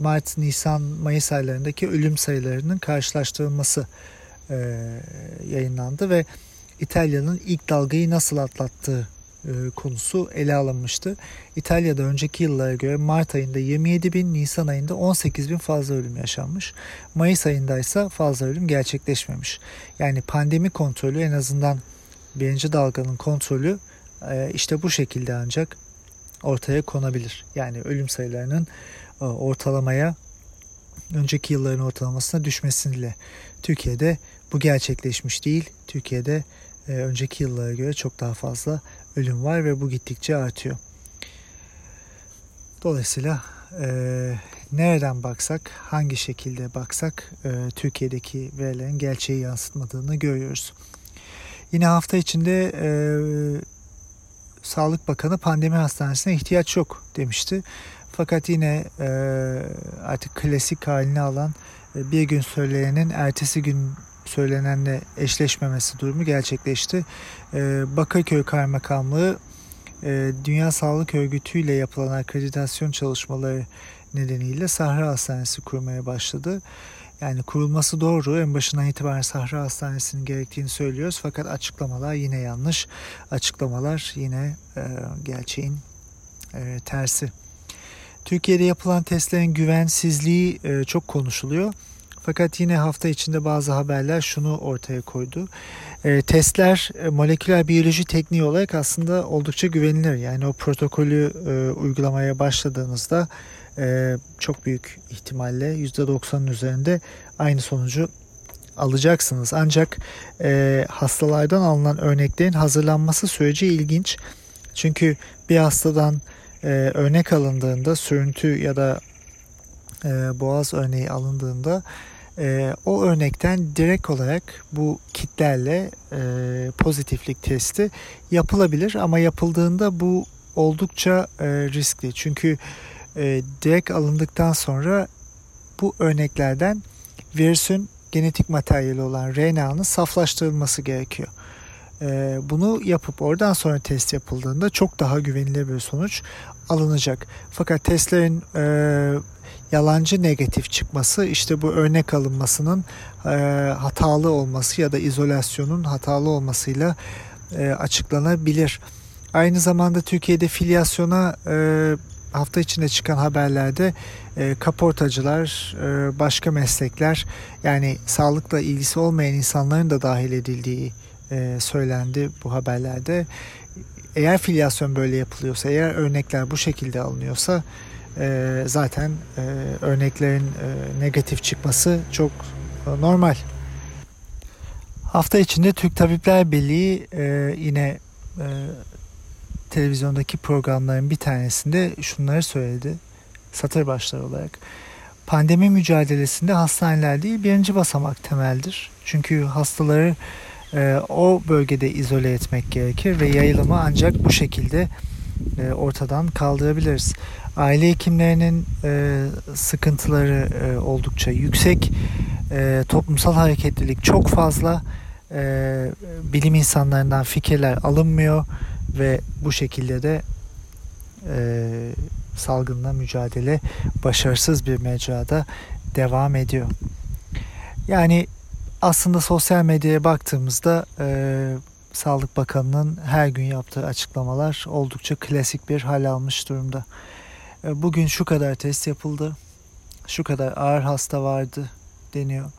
Mart, Nisan, Mayıs aylarındaki ölüm sayılarının karşılaştırılması e, yayınlandı ve İtalya'nın ilk dalgayı nasıl atlattığı e, konusu ele alınmıştı. İtalya'da önceki yıllara göre Mart ayında 27 bin, Nisan ayında 18 bin fazla ölüm yaşanmış. Mayıs ayında ise fazla ölüm gerçekleşmemiş. Yani pandemi kontrolü en azından birinci dalganın kontrolü işte bu şekilde ancak ortaya konabilir. Yani ölüm sayılarının e, ortalamaya önceki yılların ortalamasına düşmesiyle Türkiye'de bu gerçekleşmiş değil. Türkiye'de e, önceki yıllara göre çok daha fazla ölüm var ve bu gittikçe artıyor. Dolayısıyla e, nereden baksak, hangi şekilde baksak e, Türkiye'deki verilerin gerçeği yansıtmadığını görüyoruz. Yine hafta içinde e, Sağlık Bakanı pandemi hastanesine ihtiyaç yok demişti. Fakat yine e, artık klasik halini alan e, bir gün söyleyenin ertesi gün söylenenle eşleşmemesi durumu gerçekleşti. E, Bakırköy Kaymakamlığı e, Dünya Sağlık Örgütü ile yapılan akreditasyon çalışmaları nedeniyle Sahra Hastanesi kurmaya başladı. Yani kurulması doğru. En başından itibaren Sahra Hastanesi'nin gerektiğini söylüyoruz. Fakat açıklamalar yine yanlış. Açıklamalar yine e, gerçeğin e, tersi. Türkiye'de yapılan testlerin güvensizliği e, çok konuşuluyor. Fakat yine hafta içinde bazı haberler şunu ortaya koydu. E, testler e, moleküler biyoloji tekniği olarak aslında oldukça güvenilir. Yani o protokolü e, uygulamaya başladığınızda e, çok büyük ihtimalle %90'ın üzerinde aynı sonucu alacaksınız. Ancak e, hastalardan alınan örneklerin hazırlanması süreci ilginç. Çünkü bir hastadan e, örnek alındığında sürüntü ya da e, boğaz örneği alındığında e, o örnekten direkt olarak bu kitlerle e, pozitiflik testi yapılabilir ama yapıldığında bu oldukça e, riskli. Çünkü direkt alındıktan sonra bu örneklerden virüsün genetik materyali olan RNA'nın saflaştırılması gerekiyor. E, bunu yapıp oradan sonra test yapıldığında çok daha güvenilir bir sonuç alınacak. Fakat testlerin e, yalancı negatif çıkması işte bu örnek alınmasının e, hatalı olması ya da izolasyonun hatalı olmasıyla e, açıklanabilir. Aynı zamanda Türkiye'de filyasyona e, hafta içinde çıkan haberlerde e, kaportacılar, e, başka meslekler yani sağlıkla ilgisi olmayan insanların da dahil edildiği e, söylendi bu haberlerde. Eğer filyasyon böyle yapılıyorsa, eğer örnekler bu şekilde alınıyorsa e, zaten e, örneklerin e, negatif çıkması çok e, normal. Hafta içinde Türk Tabipler Birliği e, yine e, televizyondaki programların bir tanesinde şunları söyledi. Satır başları olarak. Pandemi mücadelesinde hastaneler değil birinci basamak temeldir. Çünkü hastaları e, o bölgede izole etmek gerekir ve yayılımı ancak bu şekilde e, ortadan kaldırabiliriz. Aile hekimlerinin e, sıkıntıları e, oldukça yüksek. E, toplumsal hareketlilik çok fazla. E, bilim insanlarından fikirler alınmıyor ve bu şekilde de e, salgınla mücadele başarısız bir mecrada devam ediyor. Yani aslında sosyal medyaya baktığımızda e, Sağlık Bakanı'nın her gün yaptığı açıklamalar oldukça klasik bir hal almış durumda. E, bugün şu kadar test yapıldı, şu kadar ağır hasta vardı deniyor.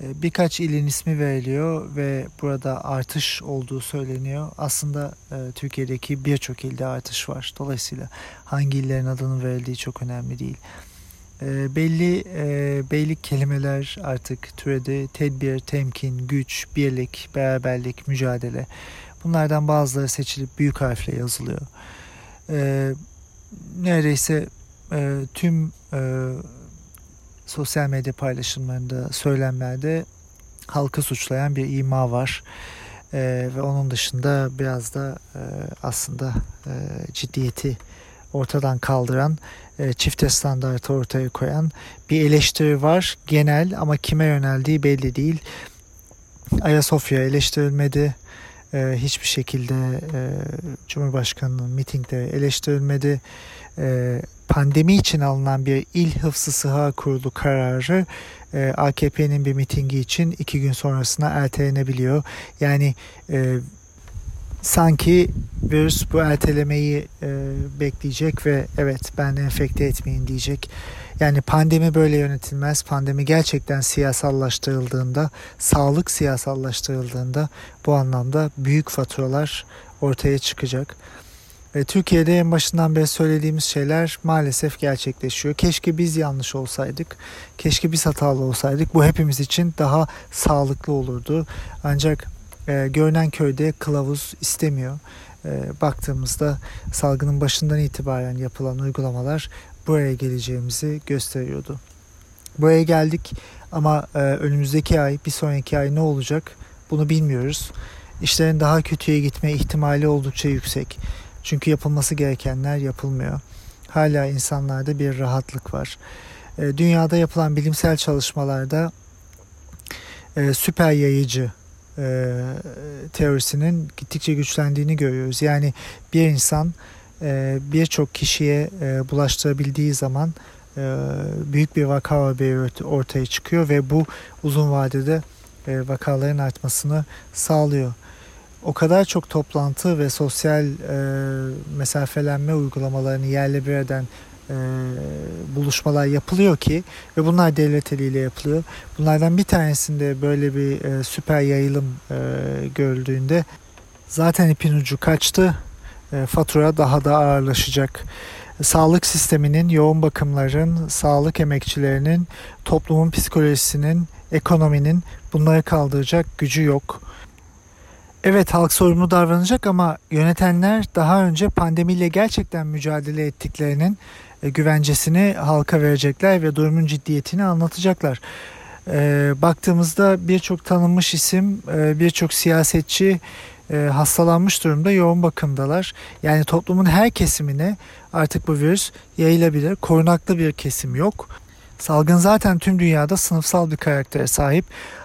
E, birkaç ilin ismi veriliyor ve burada artış olduğu söyleniyor. Aslında e, Türkiye'deki birçok ilde artış var. Dolayısıyla hangi illerin adının verildiği çok önemli değil. Belli beylik kelimeler artık türedi. Tedbir, temkin, güç, birlik, beraberlik, mücadele. Bunlardan bazıları seçilip büyük harfle yazılıyor. Neredeyse tüm sosyal medya paylaşımlarında, söylemlerde halkı suçlayan bir ima var. Ee, ve onun dışında biraz da e, aslında e, ciddiyeti ortadan kaldıran, e, çifte standartı ortaya koyan bir eleştiri var. Genel ama kime yöneldiği belli değil. Ayasofya eleştirilmedi. E, hiçbir şekilde e, Cumhurbaşkanı'nın mitingde eleştirilmedi. E, pandemi için alınan bir il hıfzı sıha kurulu kararı e, AKP'nin bir mitingi için iki gün sonrasına ertelenebiliyor. Yani e, sanki virüs bu ertelemeyi e, bekleyecek ve evet ben enfekte etmeyin diyecek. Yani pandemi böyle yönetilmez. Pandemi gerçekten siyasallaştırıldığında, sağlık siyasallaştırıldığında bu anlamda büyük faturalar ortaya çıkacak. Ve Türkiye'de en başından beri söylediğimiz şeyler maalesef gerçekleşiyor. Keşke biz yanlış olsaydık, keşke biz hatalı olsaydık. Bu hepimiz için daha sağlıklı olurdu. Ancak e, görünen köyde kılavuz istemiyor. E, baktığımızda salgının başından itibaren yapılan uygulamalar buraya geleceğimizi gösteriyordu. Buraya geldik ama e, önümüzdeki ay, bir sonraki ay ne olacak bunu bilmiyoruz. İşlerin daha kötüye gitme ihtimali oldukça yüksek. Çünkü yapılması gerekenler yapılmıyor. Hala insanlarda bir rahatlık var. E, dünyada yapılan bilimsel çalışmalarda e, süper yayıcı e, teorisinin gittikçe güçlendiğini görüyoruz. Yani bir insan e, birçok kişiye e, bulaştırabildiği zaman e, büyük bir vaka haberi ortaya çıkıyor ve bu uzun vadede e, vakaların artmasını sağlıyor o kadar çok toplantı ve sosyal e, mesafelenme uygulamalarını yerle bir eden e, buluşmalar yapılıyor ki ve bunlar devlet eliyle yapılıyor. Bunlardan bir tanesinde böyle bir e, süper yayılım e, görüldüğünde zaten ipin ucu kaçtı. E, fatura daha da ağırlaşacak. Sağlık sisteminin, yoğun bakımların, sağlık emekçilerinin, toplumun psikolojisinin, ekonominin bunları kaldıracak gücü yok. Evet halk sorumlu davranacak ama yönetenler daha önce pandemiyle gerçekten mücadele ettiklerinin e, güvencesini halka verecekler ve durumun ciddiyetini anlatacaklar. E, baktığımızda birçok tanınmış isim, e, birçok siyasetçi hastalanmış durumda yoğun bakımdalar. Yani toplumun her kesimine artık bu virüs yayılabilir. Korunaklı bir kesim yok. Salgın zaten tüm dünyada sınıfsal bir karaktere sahip.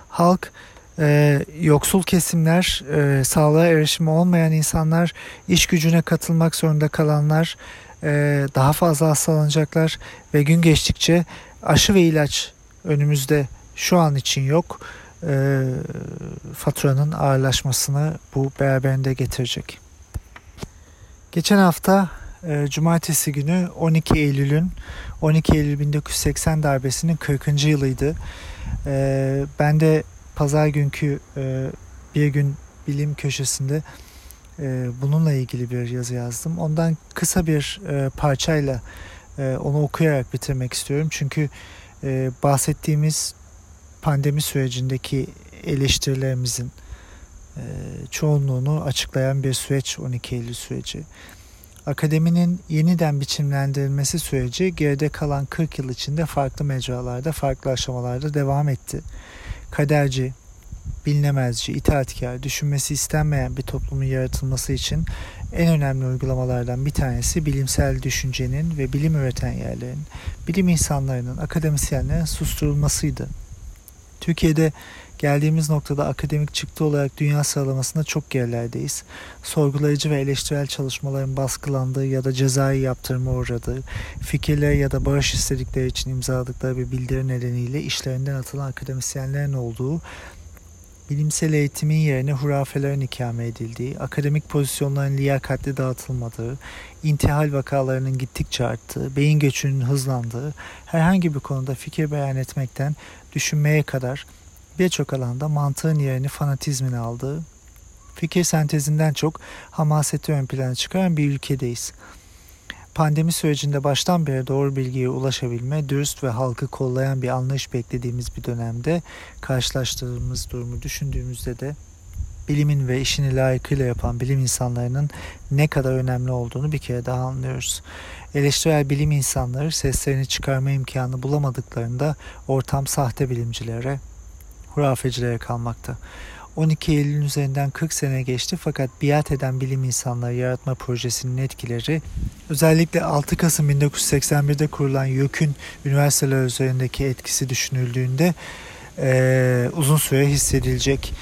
Halk e, yoksul kesimler, e, sağlığa erişimi olmayan insanlar, iş gücüne katılmak zorunda kalanlar e, daha fazla hastalanacaklar ve gün geçtikçe aşı ve ilaç önümüzde şu an için yok. E, faturanın ağırlaşmasını bu beraberinde getirecek. Geçen hafta e, Cumartesi günü 12 Eylül'ün 12 Eylül 1980 darbesinin 40. yılıydı. E, ben de pazar günkü e, bir gün bilim köşesinde e, bununla ilgili bir yazı yazdım. Ondan kısa bir e, parçayla e, onu okuyarak bitirmek istiyorum. Çünkü e, bahsettiğimiz pandemi sürecindeki eleştirilerimizin e, çoğunluğunu açıklayan bir süreç 12 Eylül süreci. Akademinin yeniden biçimlendirilmesi süreci geride kalan 40 yıl içinde farklı mecralarda, farklı aşamalarda devam etti. Kaderci, bilinemezci, itaatkar, düşünmesi istenmeyen bir toplumun yaratılması için en önemli uygulamalardan bir tanesi bilimsel düşüncenin ve bilim üreten yerlerin, bilim insanlarının, akademisyenlerin susturulmasıydı. Türkiye'de geldiğimiz noktada akademik çıktı olarak dünya sıralamasında çok gerilerdeyiz. Sorgulayıcı ve eleştirel çalışmaların baskılandığı ya da cezai yaptırma uğradığı, fikirleri ya da barış istedikleri için imzaladıkları bir bildiri nedeniyle işlerinden atılan akademisyenlerin olduğu bilimsel eğitimin yerine hurafelerin ikame edildiği, akademik pozisyonların liyakatli dağıtılmadığı, intihal vakalarının gittikçe arttığı, beyin göçünün hızlandığı, herhangi bir konuda fikir beyan etmekten düşünmeye kadar birçok alanda mantığın yerini fanatizmin aldığı, fikir sentezinden çok hamaseti ön plana çıkaran bir ülkedeyiz pandemi sürecinde baştan beri doğru bilgiye ulaşabilme, dürüst ve halkı kollayan bir anlayış beklediğimiz bir dönemde karşılaştığımız durumu düşündüğümüzde de bilimin ve işini layıkıyla yapan bilim insanlarının ne kadar önemli olduğunu bir kere daha anlıyoruz. Eleştirel bilim insanları seslerini çıkarma imkanı bulamadıklarında ortam sahte bilimcilere, hurafecilere kalmakta. 12 Eylül'ün üzerinden 40 sene geçti fakat biat eden bilim insanları yaratma projesinin etkileri özellikle 6 Kasım 1981'de kurulan YÖK'ün üniversiteler üzerindeki etkisi düşünüldüğünde e, uzun süre hissedilecek.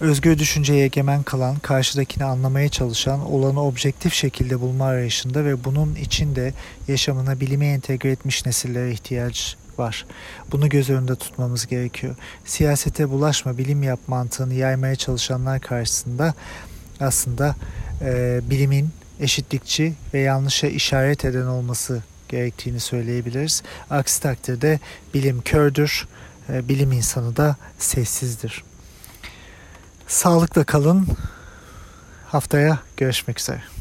Özgür düşünceye egemen kalan, karşıdakini anlamaya çalışan, olanı objektif şekilde bulma arayışında ve bunun içinde yaşamına bilime entegre etmiş nesillere ihtiyaç var. Bunu göz önünde tutmamız gerekiyor. Siyasete bulaşma, bilim yap mantığını yaymaya çalışanlar karşısında aslında e, bilimin eşitlikçi ve yanlışa işaret eden olması gerektiğini söyleyebiliriz. Aksi takdirde bilim kördür, e, bilim insanı da sessizdir. Sağlıkla kalın. Haftaya görüşmek üzere.